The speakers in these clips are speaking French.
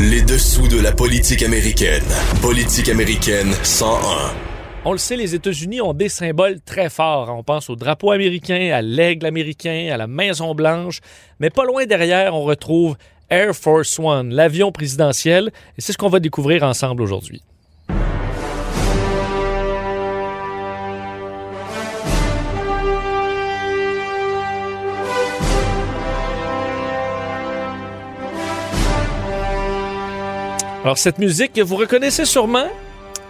Les dessous de la politique américaine. Politique américaine 101. On le sait, les États-Unis ont des symboles très forts. On pense au drapeau américain, à l'aigle américain, à la Maison Blanche. Mais pas loin derrière, on retrouve Air Force One, l'avion présidentiel. Et c'est ce qu'on va découvrir ensemble aujourd'hui. Alors cette musique, vous reconnaissez sûrement,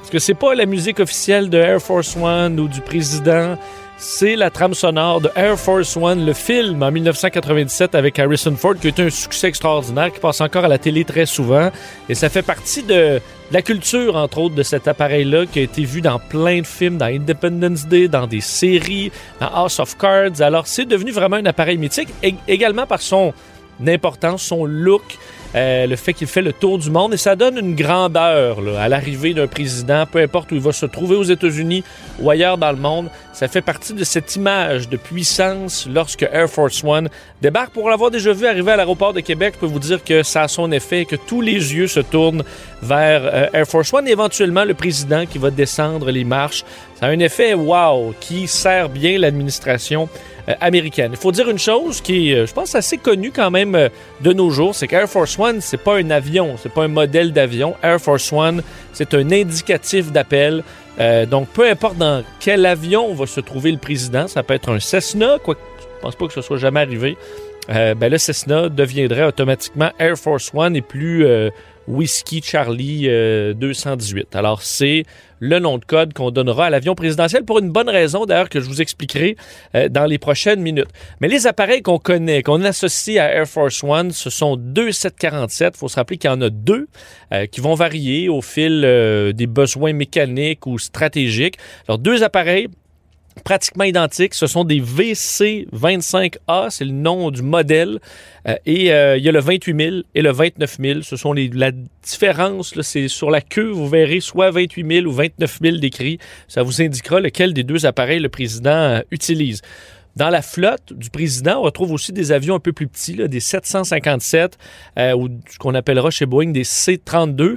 parce que c'est pas la musique officielle de Air Force One ou du président, c'est la trame sonore de Air Force One, le film en 1997 avec Harrison Ford, qui a été un succès extraordinaire, qui passe encore à la télé très souvent. Et ça fait partie de la culture, entre autres, de cet appareil-là, qui a été vu dans plein de films, dans Independence Day, dans des séries, dans House of Cards. Alors c'est devenu vraiment un appareil mythique, également par son importance, son look. Euh, le fait qu'il fait le tour du monde et ça donne une grandeur là, à l'arrivée d'un président, peu importe où il va se trouver aux États-Unis ou ailleurs dans le monde. Ça fait partie de cette image de puissance lorsque Air Force One débarque. Pour l'avoir déjà vu arriver à l'aéroport de Québec, je peux vous dire que ça a son effet et que tous les yeux se tournent vers euh, Air Force One et éventuellement le président qui va descendre les marches. Ça a un effet wow qui sert bien l'administration américaine. Il faut dire une chose qui est, euh, je pense, assez connue quand même euh, de nos jours, c'est qu'Air Force One, c'est pas un avion, c'est pas un modèle d'avion. Air Force One, c'est un indicatif d'appel. donc, peu importe dans quel avion va se trouver le président, ça peut être un Cessna, quoi, je pense pas que ce soit jamais arrivé. ben le Cessna deviendrait automatiquement Air Force One et plus Whiskey Charlie 218. Alors, c'est le nom de code qu'on donnera à l'avion présidentiel pour une bonne raison, d'ailleurs, que je vous expliquerai euh, dans les prochaines minutes. Mais les appareils qu'on connaît, qu'on associe à Air Force One, ce sont deux 747. Il faut se rappeler qu'il y en a deux euh, qui vont varier au fil euh, des besoins mécaniques ou stratégiques. Alors, deux appareils pratiquement identiques. Ce sont des VC25A, c'est le nom du modèle. Euh, et euh, il y a le 28 000 et le 29 000. Ce sont la différence, c'est sur la queue, vous verrez soit 28 000 ou 29 000 décrits. Ça vous indiquera lequel des deux appareils le président euh, utilise. Dans la flotte du président, on retrouve aussi des avions un peu plus petits, des 757 ou ce qu'on appellera chez Boeing des C-32.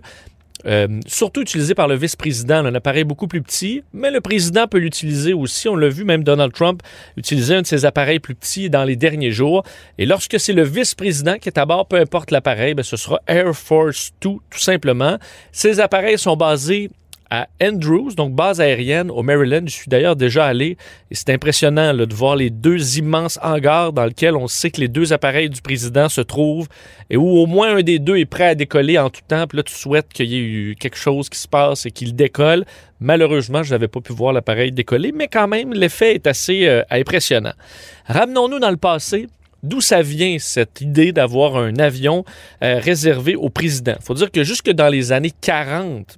Euh, surtout utilisé par le vice-président, un appareil beaucoup plus petit, mais le président peut l'utiliser aussi. On l'a vu, même Donald Trump utiliser un de ses appareils plus petits dans les derniers jours. Et lorsque c'est le vice-président qui est à bord, peu importe l'appareil, ben, ce sera Air Force 2, tout simplement. Ces appareils sont basés à Andrews, donc base aérienne au Maryland. Je suis d'ailleurs déjà allé et c'est impressionnant de voir les deux immenses hangars dans lesquels on sait que les deux appareils du président se trouvent et où au moins un des deux est prêt à décoller en tout temps. Puis là, tu souhaites qu'il y ait eu quelque chose qui se passe et qu'il décolle. Malheureusement, je n'avais pas pu voir l'appareil décoller, mais quand même, l'effet est assez euh, impressionnant. Ramenons-nous dans le passé. D'où ça vient cette idée d'avoir un avion euh, réservé au président? Il faut dire que jusque dans les années 40,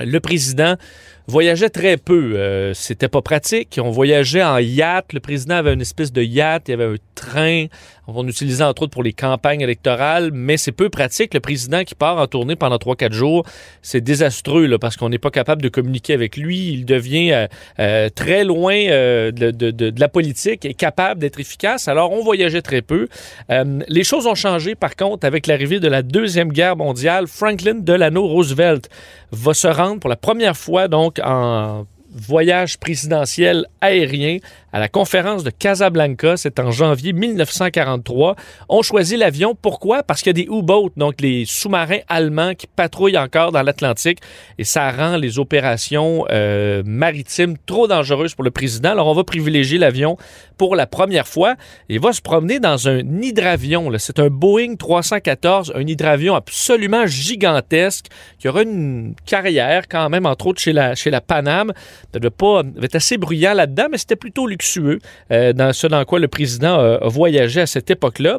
le président voyageait très peu. Euh, c'était pas pratique. On voyageait en yacht. Le président avait une espèce de yacht. Il y avait un train. On utilisait entre autres pour les campagnes électorales, mais c'est peu pratique. Le président qui part en tournée pendant 3-4 jours, c'est désastreux parce qu'on n'est pas capable de communiquer avec lui. Il devient euh, euh, très loin de, de, de, la politique et capable d'être efficace. Alors, on voyageait très peu. les choses ont changé, par contre, avec l'arrivée de la Deuxième Guerre mondiale. Franklin Delano Roosevelt va se rendre pour la première fois donc en voyage présidentiel aérien à la conférence de Casablanca, c'est en janvier 1943. On choisit l'avion. Pourquoi? Parce qu'il y a des U-boats, donc les sous-marins allemands qui patrouillent encore dans l'Atlantique et ça rend les opérations euh, maritimes trop dangereuses pour le président. Alors on va privilégier l'avion pour la première fois. Il va se promener dans un hydravion. C'est un Boeing 314, un hydravion absolument gigantesque qui aura une carrière quand même, entre autres chez la, chez la Paname. Ça devait pas être assez bruyant là-dedans, mais c'était plutôt luxueux euh, dans ce dans quoi le président a voyagé à cette époque-là.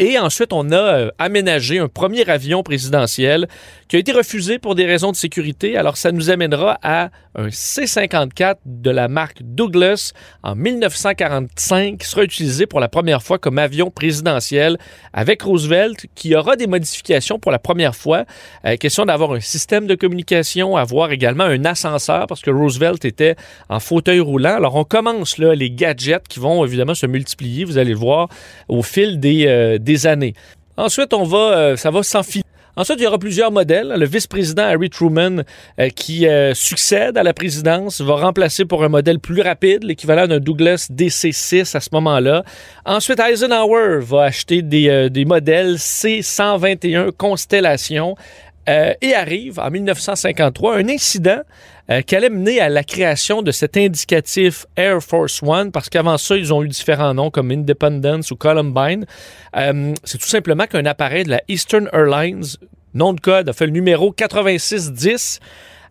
Et ensuite, on a euh, aménagé un premier avion présidentiel qui a été refusé pour des raisons de sécurité. Alors, ça nous amènera à un C-54 de la marque Douglas en 1945 qui sera utilisé pour la première fois comme avion présidentiel avec Roosevelt qui aura des modifications pour la première fois. Euh, question d'avoir un système de communication, avoir également un ascenseur parce que Roosevelt était en fauteuil roulant. Alors, on commence là les gadgets qui vont évidemment se multiplier, vous allez le voir, au fil des, euh, des années. Ensuite, on va, euh, ça va s'enfiler Ensuite, il y aura plusieurs modèles. Le vice-président Harry Truman, euh, qui euh, succède à la présidence, va remplacer pour un modèle plus rapide, l'équivalent d'un Douglas DC-6 à ce moment-là. Ensuite, Eisenhower va acheter des, des modèles C-121 Constellation euh, et arrive en 1953 un incident euh, qui allait mener à la création de cet indicatif Air Force One, parce qu'avant ça, ils ont eu différents noms comme Independence ou Columbine. Euh, c'est tout simplement qu'un appareil de la Eastern Airlines, nom de code, a fait le numéro 8610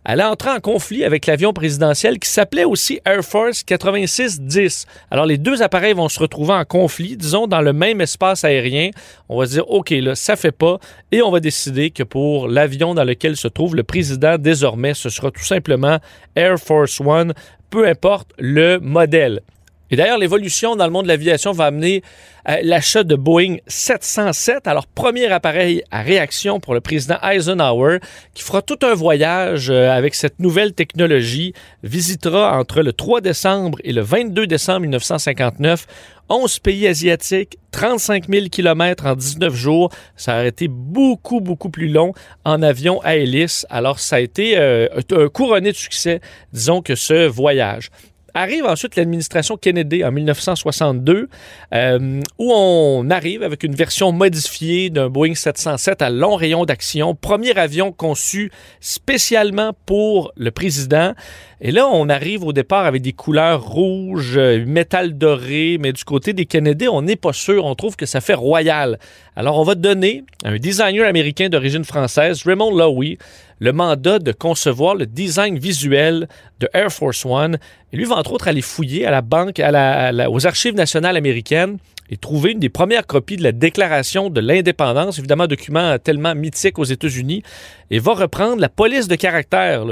elle a entré en conflit avec l'avion présidentiel qui s'appelait aussi Air Force 8610. Alors les deux appareils vont se retrouver en conflit, disons dans le même espace aérien. On va dire OK là, ça fait pas et on va décider que pour l'avion dans lequel se trouve le président désormais, ce sera tout simplement Air Force One, peu importe le modèle. Et d'ailleurs, l'évolution dans le monde de l'aviation va amener euh, l'achat de Boeing 707, alors premier appareil à réaction pour le président Eisenhower, qui fera tout un voyage euh, avec cette nouvelle technologie, visitera entre le 3 décembre et le 22 décembre 1959 11 pays asiatiques, 35 000 km en 19 jours. Ça a été beaucoup, beaucoup plus long en avion à hélice. Alors, ça a été euh, un couronné de succès, disons que ce voyage. Arrive ensuite l'administration Kennedy en 1962, euh, où on arrive avec une version modifiée d'un Boeing 707 à long rayon d'action, premier avion conçu spécialement pour le président. Et là, on arrive au départ avec des couleurs rouges, euh, métal doré, mais du côté des Kennedy, on n'est pas sûr. On trouve que ça fait royal. Alors, on va donner à un designer américain d'origine française, Raymond Lowy, le mandat de concevoir le design visuel de Air Force One. Et lui va entre autres aller fouiller à la banque, aux archives nationales américaines et trouver une des premières copies de la Déclaration de l'indépendance, évidemment un document tellement mythique aux États-Unis, et va reprendre la police de caractère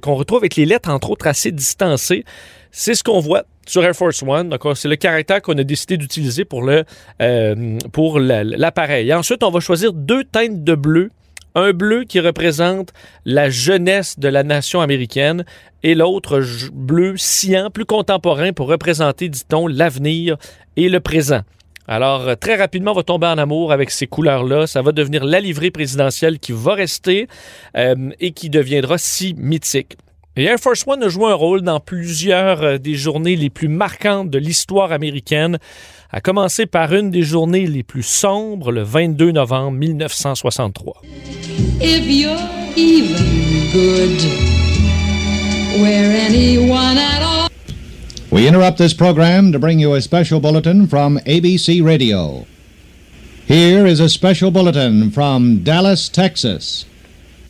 qu'on retrouve avec les lettres, entre autres, assez distancées. C'est ce qu'on voit sur Air Force One. C'est le caractère qu'on a décidé d'utiliser pour le euh, pour l'appareil. Ensuite, on va choisir deux teintes de bleu un bleu qui représente la jeunesse de la nation américaine et l'autre bleu cyan, plus contemporain, pour représenter, dit-on, l'avenir et le présent. Alors, euh, très rapidement, on va tomber en amour avec ces couleurs-là. Ça va devenir la livrée présidentielle qui va rester euh, et qui deviendra si mythique. Et Air Force One a joué un rôle dans plusieurs euh, des journées les plus marquantes de l'histoire américaine, à commencer par une des journées les plus sombres, le 22 novembre 1963. If you're even good, where anyone at all... We interrupt this program to bring you a special bulletin from ABC Radio. Here is a special bulletin from Dallas, Texas.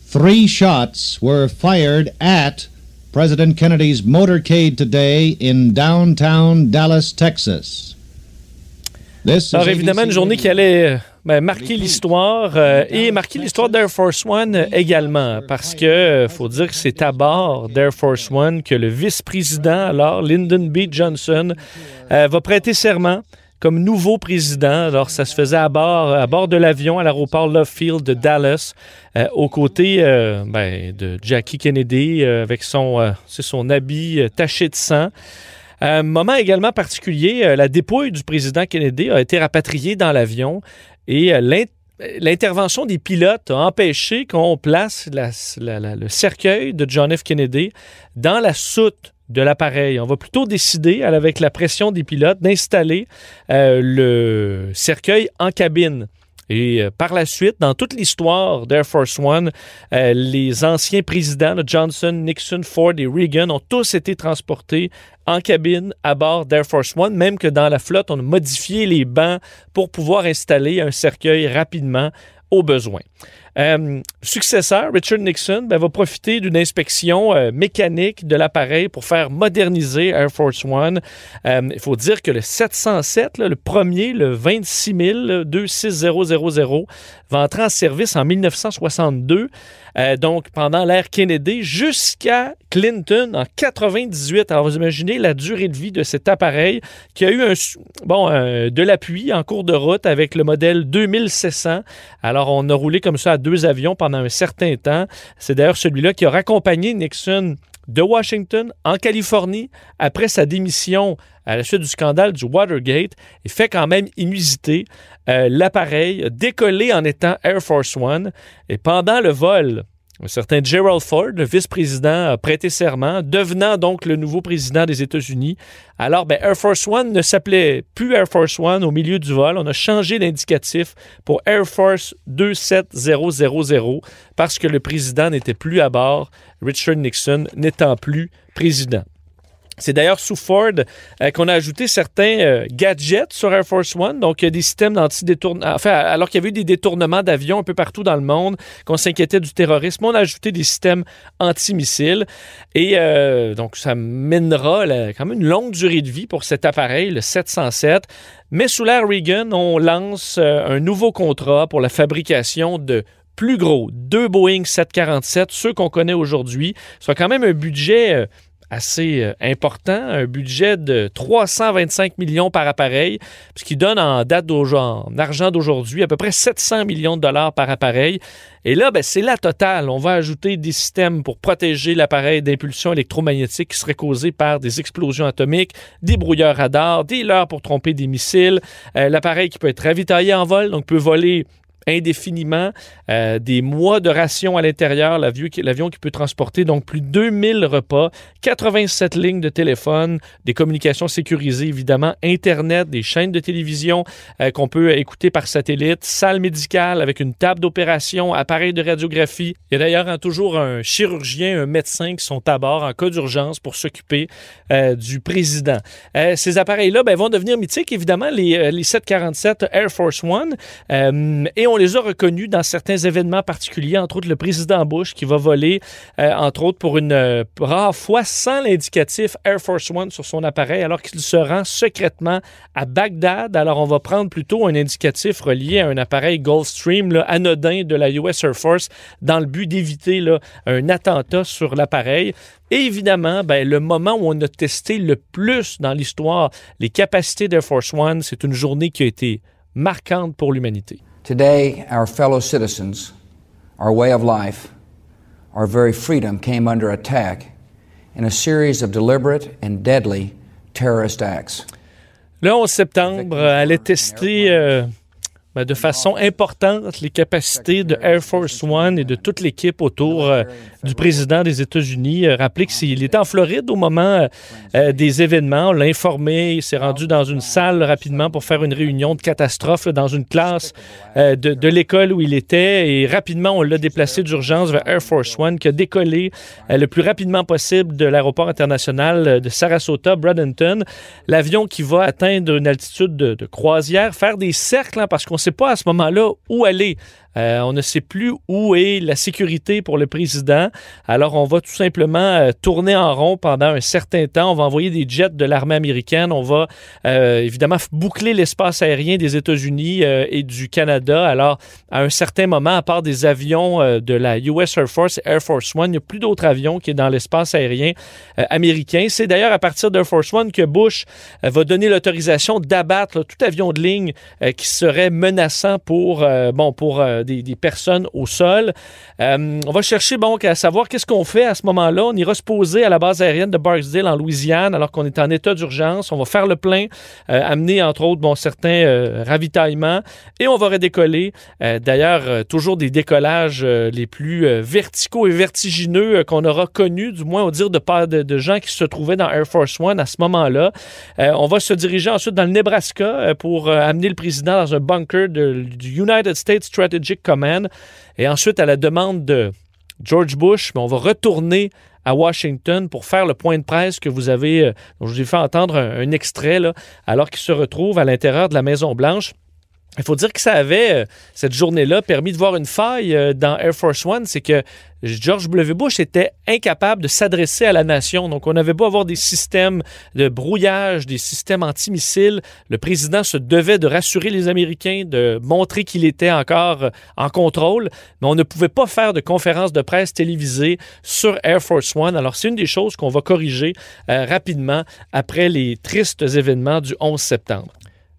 Three shots were fired at President Kennedy's motorcade today in downtown Dallas, Texas. Alors évidemment, une journée qui allait euh, ben, marquer l'histoire euh, et marquer l'histoire d'Air Force One également, parce que euh, faut dire que c'est à bord d'Air Force One que le vice-président, alors Lyndon B. Johnson, euh, va prêter serment comme nouveau président. Alors, ça se faisait à bord, à bord de l'avion à l'aéroport Love Field de Dallas, euh, aux côtés euh, ben, de Jackie Kennedy euh, avec son, son habit taché de sang. Un moment également particulier, la dépouille du président Kennedy a été rapatriée dans l'avion et l'intervention des pilotes a empêché qu'on place le cercueil de John F. Kennedy dans la soute de l'appareil. On va plutôt décider, avec la pression des pilotes, d'installer euh, le cercueil en cabine. Et euh, par la suite, dans toute l'histoire d'Air Force One, euh, les anciens présidents, Johnson, Nixon, Ford et Reagan, ont tous été transportés en cabine à bord d'Air Force One, même que dans la flotte, on a modifié les bancs pour pouvoir installer un cercueil rapidement au besoin. Euh, successeur, Richard Nixon, ben, va profiter d'une inspection euh, mécanique de l'appareil pour faire moderniser Air Force One. Euh, il faut dire que le 707, le premier, le 26 26000, va entrer en service en 1962. Euh, donc pendant l'ère Kennedy jusqu'à Clinton en 98. Alors vous imaginez la durée de vie de cet appareil qui a eu un, bon, de l'appui en cours de route avec le modèle 2700. Alors on a roulé comme ça à deux avions pendant un certain temps. C'est d'ailleurs celui-là qui a raccompagné Nixon de Washington en Californie après sa démission à la suite du scandale du Watergate et fait quand même inusiter l'appareil décollé en étant Air Force One. Et pendant le vol, un certain Gerald Ford, le vice-président, a prêté serment, devenant donc le nouveau président des États-Unis. Alors, ben, Air Force One ne s'appelait plus Air Force One au milieu du vol. On a changé l'indicatif pour Air Force 27000 parce que le président n'était plus à bord, Richard Nixon n'étant plus président. C'est d'ailleurs sous Ford euh, qu'on a ajouté certains euh, gadgets sur Air Force One. Donc, des systèmes d'anti-détournement. Enfin, alors qu'il y avait eu des détournements d'avions un peu partout dans le monde, qu'on s'inquiétait du terrorisme, on a ajouté des systèmes anti-missiles. Et euh, donc, ça mènera quand même une longue durée de vie pour cet appareil, le 707. Mais sous l'ère Reagan, on lance un nouveau contrat pour la fabrication de plus gros, deux Boeing 747, ceux qu'on connaît aujourd'hui. soit quand même un budget assez euh, important, un budget de 325 millions par appareil, ce qui donne en date en argent d'aujourd'hui à peu près 700 millions de dollars par appareil. Et là, ben, c'est la totale. On va ajouter des systèmes pour protéger l'appareil d'impulsion électromagnétique qui serait causée par des explosions atomiques, des brouilleurs radars, des leurres pour tromper des missiles, euh, l'appareil qui peut être ravitaillé en vol, donc peut voler indéfiniment, euh, des mois de ration à l'intérieur, l'avion qui peut transporter donc plus de 2000 repas, 87 lignes de téléphone, des communications sécurisées évidemment, Internet, des chaînes de télévision euh, qu'on peut écouter par satellite, salle médicale avec une table d'opération, appareil de radiographie. Il y a d'ailleurs toujours un chirurgien, un médecin qui sont à bord en cas d'urgence pour s'occuper euh, du président. ces appareils-là ben, vont devenir mythiques, évidemment, les, les 747 Air Force One. et les a reconnus dans certains événements particuliers, entre autres le président Bush qui va voler, euh, entre autres pour une euh, rare fois, sans l'indicatif Air Force One sur son appareil, alors qu'il se rend secrètement à Bagdad. Alors on va prendre plutôt un indicatif relié à un appareil Gulfstream là, anodin de la US Air Force dans le but d'éviter un attentat sur l'appareil. Et évidemment, ben, le moment où on a testé le plus dans l'histoire les capacités d'Air Force One, c'est une journée qui a été marquante pour l'humanité. Today, our fellow citizens, our way of life, our very freedom came under attack in a series of deliberate and deadly terrorist acts. Le 11 septembre, elle est testée euh, ben, de façon importante les capacités de Air Force One et de toute l'équipe autour euh, du président des États-Unis. Euh, rappelez qu'il était en Floride au moment euh, des événements. On l'a informé. Il s'est rendu dans une salle rapidement pour faire une réunion de catastrophe dans une classe de, l'école où il était. Et rapidement, on l'a déplacé d'urgence vers Air Force One qui a décollé le plus rapidement possible de l'aéroport international de Sarasota, Bradenton. L'avion qui va atteindre une altitude de, croisière, faire des cercles hein, parce qu'on sait pas à ce moment-là où aller. Euh, on ne sait plus où est la sécurité pour le président. Alors, on va tout simplement euh, tourner en rond pendant un certain temps. On va envoyer des jets de l'armée américaine. On va euh, évidemment boucler l'espace aérien des États-Unis et du Canada. Alors, à un certain moment, à part des avions de la US Air Force Air Force One, il n'y a plus d'autres avions qui sont dans l'espace aérien américain. C'est d'ailleurs à partir d'Air Force One que Bush va donner l'autorisation d'abattre tout avion de ligne qui serait menaçant pour, bon, pour des, personnes au sol. Euh, on va chercher bon, à savoir qu'est-ce qu'on fait à ce moment-là. On ira se poser à la base aérienne de Barksdale en Louisiane alors qu'on est en état d'urgence. On va faire le plein, euh, amener entre autres bon, certains euh, ravitaillements et on va redécoller. D'ailleurs, toujours des décollages les plus verticaux et vertigineux qu'on aura connus, du moins au dire de, de, de, gens qui se trouvaient dans Air Force One à ce moment-là. on va se diriger ensuite dans le Nebraska pour amener le président dans un bunker du United States Et ensuite, à la demande de George Bush, on va retourner à Washington pour faire le point de presse que vous avez, euh, je vous ai fait entendre un, extrait, là, alors qu'il se retrouve à l'intérieur de la Maison-Blanche. Il faut dire que ça avait, euh, cette journée-là, permis de voir une faille euh, dans Air Force One, c'est que George W. Bush était incapable de s'adresser à la nation. Donc, on n'avait pas avoir des systèmes de brouillage, des systèmes antimissiles. Le président se devait de rassurer les Américains, de montrer qu'il était encore euh, en contrôle, mais on ne pouvait pas faire de conférence de presse télévisée sur Air Force One. Alors, c'est une des choses qu'on va corriger rapidement après les tristes événements du 11 septembre.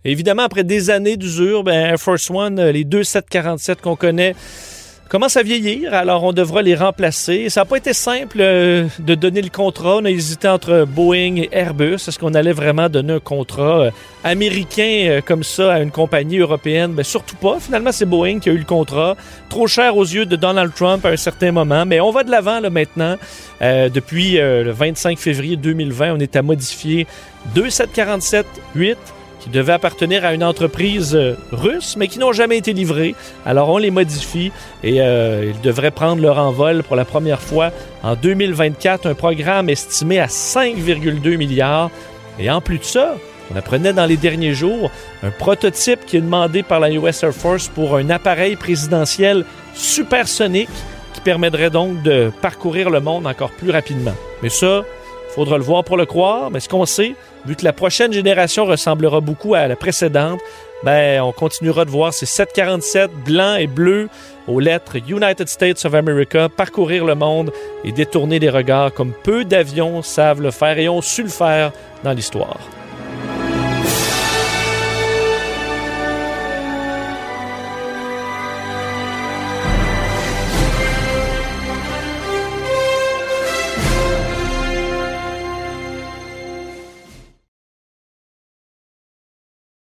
Évidemment, après des années d'usure, ben, Air Force One, euh, les deux 747 qu'on connaît, commencent à vieillir, alors on devra les remplacer. Ça n'a pas été simple euh, de donner le contrat. On a hésité entre Boeing et Airbus. Est-ce qu'on allait vraiment donner un contrat euh, américain comme ça à une compagnie européenne? Ben, surtout pas. Finalement, c'est Boeing qui a eu le contrat. Trop cher aux yeux de Donald Trump à un certain moment. Mais on va de l'avant là, maintenant. depuis le 25 février 2020, on est à modifier 2747-8 qui devaient appartenir à une entreprise euh, russe, mais qui n'ont jamais été livrés. Alors on les modifie et euh, ils devraient prendre leur envol pour la première fois en 2024, un programme estimé à 5,2 milliards. Et en plus de ça, on apprenait dans les derniers jours un prototype qui est demandé par la US Air Force pour un appareil présidentiel supersonique qui permettrait donc de parcourir le monde encore plus rapidement. Mais ça, faudra le voir pour le croire, mais ce qu'on sait, vu que la prochaine génération ressemblera beaucoup à la précédente, ben, on continuera de voir ces 747 blancs et bleus aux lettres United States of America parcourir le monde et détourner les regards comme peu d'avions savent le faire et ont su le faire dans l'histoire.